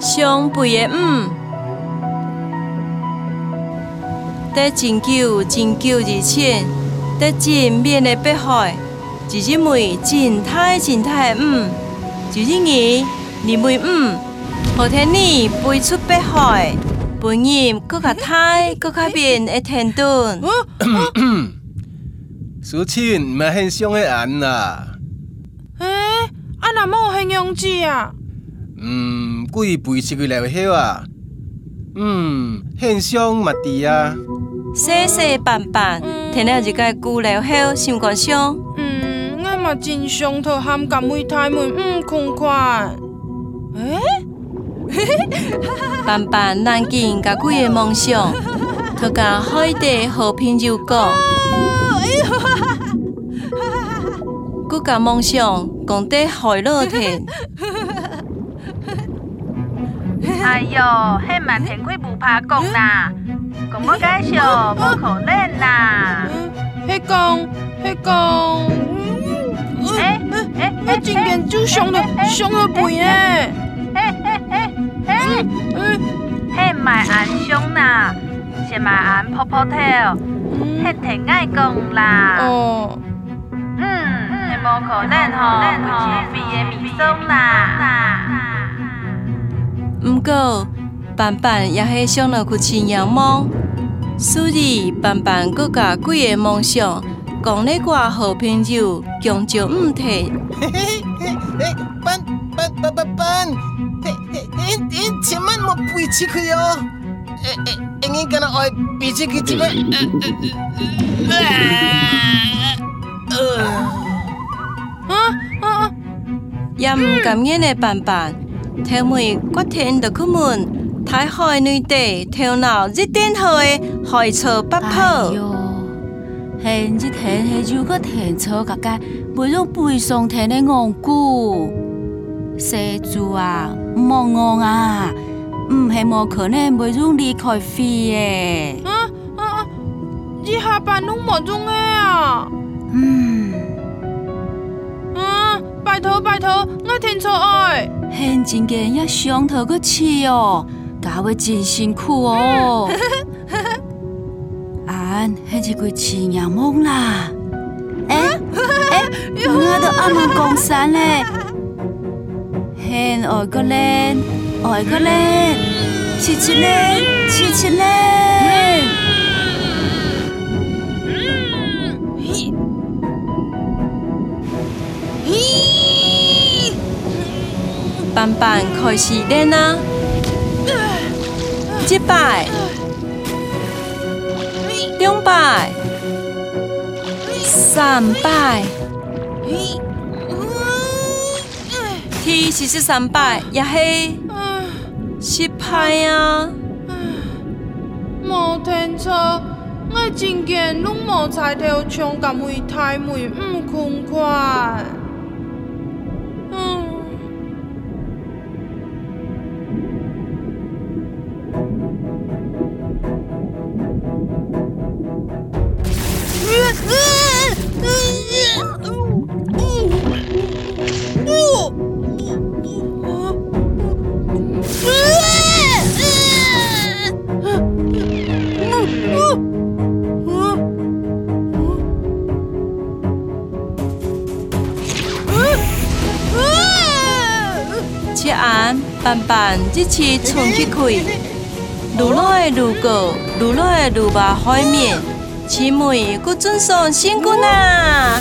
上肥的五，在真久真久之前，在前面的北海，就是为真太真太的五，就是你，你为五，后天你飞出北海，本人更较太更较变的天顿。苏亲，唔系很凶的人啦。诶，啊那么形容字啊？嗯，贵背出去了后啊。嗯，很凶嘛滴啊。细细斑斑，听了一个句了后，心肝伤。嗯，我嘛真想讨含甘味太妹唔空款。诶，斑斑难见甲几个梦想，他甲海底和平就讲。佮甲梦想讲得海乐天。哎哟，迄嘛天开不怕讲啦，讲要介绍无可能啦。迄讲，迄讲，诶诶，迄真件就上了上了肥呢。嘿嘿嘿嘿，迄唔系安上啦，是卖安泡泡头，迄天爱讲啦。哦。嗯，迄无可能吼，不是肥的米松啦。毋过，斑斑也是想了去饲羊毛，所以斑斑佮甲几个梦想讲咧挂好朋友，强就毋提。嘿嘿嘿嘿，斑斑斑斑斑，嘿嘿嘿，你千万莫飞出去哦！诶诶，你敢若爱飞出去一摆？呃，啊啊啊！也毋甘愿的斑斑。头尾决定就出门，太海内地头脑一点好的海车不跑。哎哟，现一天系就个天车个个，不用背上天的戇古。小猪啊，莫戆啊，唔系冇可能不用离开飞的。啊啊啊！一下班拢冇用的啊。嗯。啊，拜托拜托，我听错爱。很真嘅，要上头个气哦，搞得真辛苦哦。俺还是个饲羊梦啦。哎哎，我都阿门讲山嘞，现爱个嘞，爱个嘞，七七嘞，七七嘞。斑斑开始练啊！一摆，两摆，三摆，天是是三摆，也是失败啊！无天车，我真见拢无彩头冲，敢会太妹唔空快。斑斑一次冲去开，愈来愈高，愈来愈把海面，姊妹，佮准上辛苦呐！